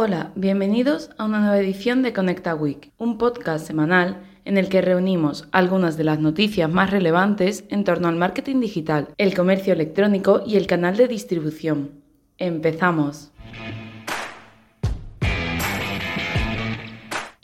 Hola, bienvenidos a una nueva edición de Conecta Week, un podcast semanal en el que reunimos algunas de las noticias más relevantes en torno al marketing digital, el comercio electrónico y el canal de distribución. Empezamos.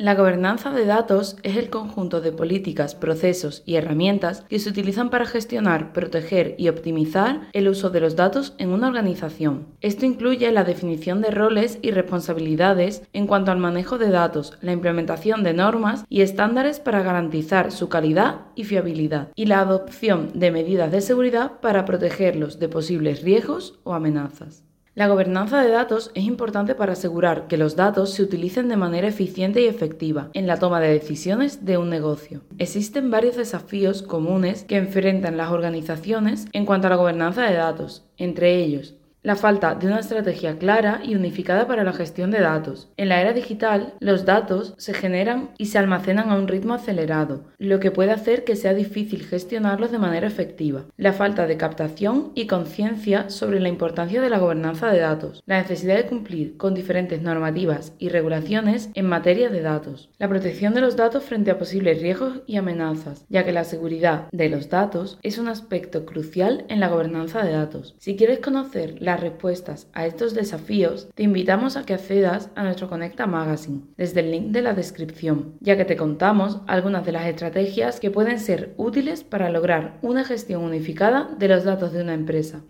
La gobernanza de datos es el conjunto de políticas, procesos y herramientas que se utilizan para gestionar, proteger y optimizar el uso de los datos en una organización. Esto incluye la definición de roles y responsabilidades en cuanto al manejo de datos, la implementación de normas y estándares para garantizar su calidad y fiabilidad, y la adopción de medidas de seguridad para protegerlos de posibles riesgos o amenazas. La gobernanza de datos es importante para asegurar que los datos se utilicen de manera eficiente y efectiva en la toma de decisiones de un negocio. Existen varios desafíos comunes que enfrentan las organizaciones en cuanto a la gobernanza de datos, entre ellos la falta de una estrategia clara y unificada para la gestión de datos. En la era digital, los datos se generan y se almacenan a un ritmo acelerado, lo que puede hacer que sea difícil gestionarlos de manera efectiva. La falta de captación y conciencia sobre la importancia de la gobernanza de datos. La necesidad de cumplir con diferentes normativas y regulaciones en materia de datos. La protección de los datos frente a posibles riesgos y amenazas, ya que la seguridad de los datos es un aspecto crucial en la gobernanza de datos. Si quieres conocer la respuestas a estos desafíos, te invitamos a que accedas a nuestro Conecta Magazine desde el link de la descripción, ya que te contamos algunas de las estrategias que pueden ser útiles para lograr una gestión unificada de los datos de una empresa.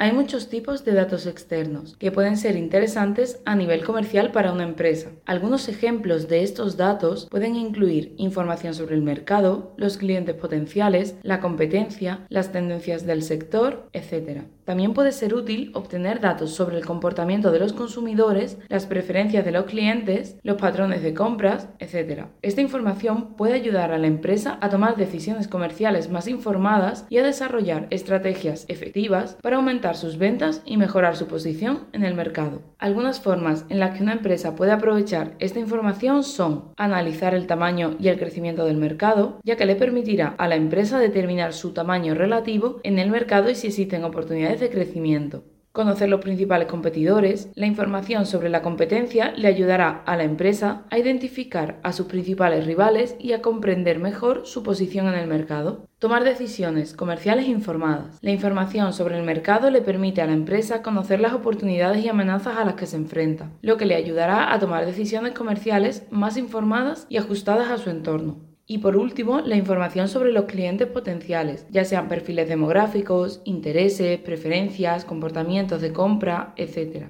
Hay muchos tipos de datos externos que pueden ser interesantes a nivel comercial para una empresa. Algunos ejemplos de estos datos pueden incluir información sobre el mercado, los clientes potenciales, la competencia, las tendencias del sector, etc. También puede ser útil obtener datos sobre el comportamiento de los consumidores, las preferencias de los clientes, los patrones de compras, etc. Esta información puede ayudar a la empresa a tomar decisiones comerciales más informadas y a desarrollar estrategias efectivas para aumentar sus ventas y mejorar su posición en el mercado. Algunas formas en las que una empresa puede aprovechar esta información son analizar el tamaño y el crecimiento del mercado, ya que le permitirá a la empresa determinar su tamaño relativo en el mercado y si existen oportunidades de crecimiento. Conocer los principales competidores, la información sobre la competencia le ayudará a la empresa a identificar a sus principales rivales y a comprender mejor su posición en el mercado. Tomar decisiones comerciales informadas. La información sobre el mercado le permite a la empresa conocer las oportunidades y amenazas a las que se enfrenta, lo que le ayudará a tomar decisiones comerciales más informadas y ajustadas a su entorno. Y por último, la información sobre los clientes potenciales, ya sean perfiles demográficos, intereses, preferencias, comportamientos de compra, etc.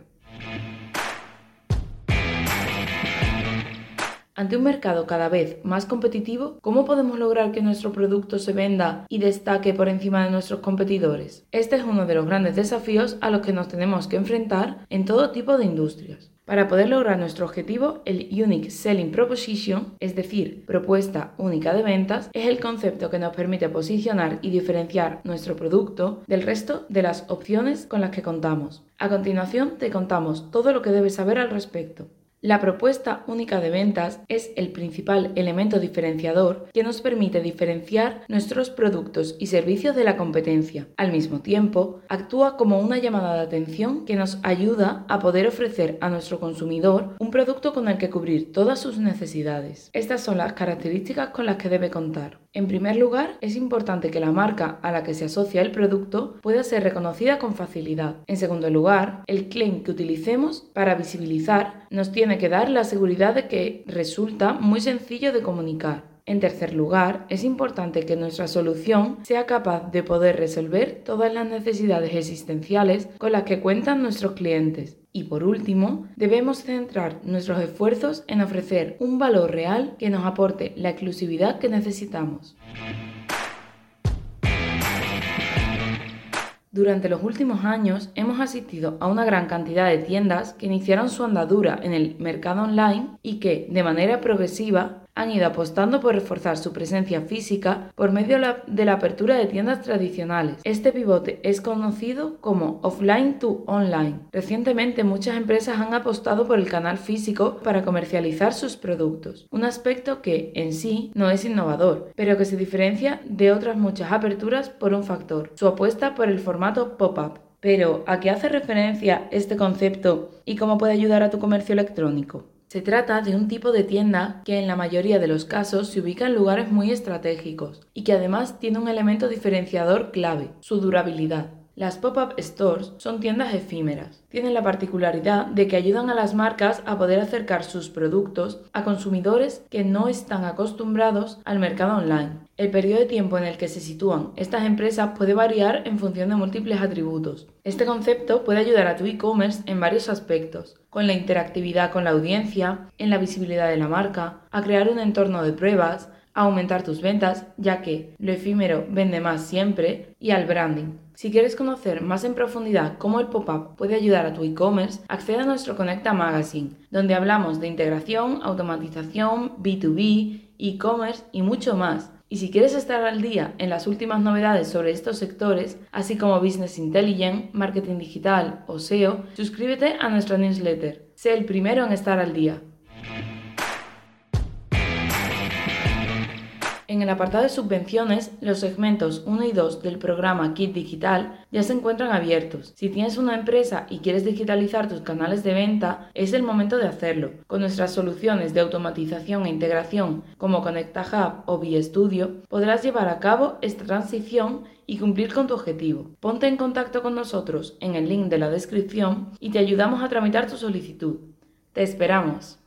Ante un mercado cada vez más competitivo, ¿cómo podemos lograr que nuestro producto se venda y destaque por encima de nuestros competidores? Este es uno de los grandes desafíos a los que nos tenemos que enfrentar en todo tipo de industrias. Para poder lograr nuestro objetivo, el Unique Selling Proposition, es decir, propuesta única de ventas, es el concepto que nos permite posicionar y diferenciar nuestro producto del resto de las opciones con las que contamos. A continuación te contamos todo lo que debes saber al respecto. La propuesta única de ventas es el principal elemento diferenciador que nos permite diferenciar nuestros productos y servicios de la competencia. Al mismo tiempo, actúa como una llamada de atención que nos ayuda a poder ofrecer a nuestro consumidor un producto con el que cubrir todas sus necesidades. Estas son las características con las que debe contar. En primer lugar, es importante que la marca a la que se asocia el producto pueda ser reconocida con facilidad. En segundo lugar, el claim que utilicemos para visibilizar nos tiene que dar la seguridad de que resulta muy sencillo de comunicar. En tercer lugar, es importante que nuestra solución sea capaz de poder resolver todas las necesidades existenciales con las que cuentan nuestros clientes. Y por último, debemos centrar nuestros esfuerzos en ofrecer un valor real que nos aporte la exclusividad que necesitamos. Durante los últimos años hemos asistido a una gran cantidad de tiendas que iniciaron su andadura en el mercado online y que, de manera progresiva, han ido apostando por reforzar su presencia física por medio de la apertura de tiendas tradicionales. Este pivote es conocido como offline to online. Recientemente muchas empresas han apostado por el canal físico para comercializar sus productos, un aspecto que en sí no es innovador, pero que se diferencia de otras muchas aperturas por un factor, su apuesta por el formato pop-up Pero, ¿a qué hace referencia este concepto y cómo puede ayudar a tu comercio electrónico? Se trata de un tipo de tienda que en la mayoría de los casos se ubica en lugares muy estratégicos y que además tiene un elemento diferenciador clave, su durabilidad. Las pop-up stores son tiendas efímeras. Tienen la particularidad de que ayudan a las marcas a poder acercar sus productos a consumidores que no están acostumbrados al mercado online. El periodo de tiempo en el que se sitúan estas empresas puede variar en función de múltiples atributos. Este concepto puede ayudar a tu e-commerce en varios aspectos, con la interactividad con la audiencia, en la visibilidad de la marca, a crear un entorno de pruebas, aumentar tus ventas, ya que lo efímero vende más siempre, y al branding. Si quieres conocer más en profundidad cómo el pop-up puede ayudar a tu e-commerce, accede a nuestro Conecta Magazine, donde hablamos de integración, automatización, B2B, e-commerce y mucho más. Y si quieres estar al día en las últimas novedades sobre estos sectores, así como Business Intelligence, Marketing Digital o SEO, suscríbete a nuestra newsletter. Sé el primero en estar al día. En el apartado de subvenciones, los segmentos 1 y 2 del programa Kit Digital ya se encuentran abiertos. Si tienes una empresa y quieres digitalizar tus canales de venta, es el momento de hacerlo. Con nuestras soluciones de automatización e integración como Conecta Hub o Studio, podrás llevar a cabo esta transición y cumplir con tu objetivo. Ponte en contacto con nosotros en el link de la descripción y te ayudamos a tramitar tu solicitud. Te esperamos.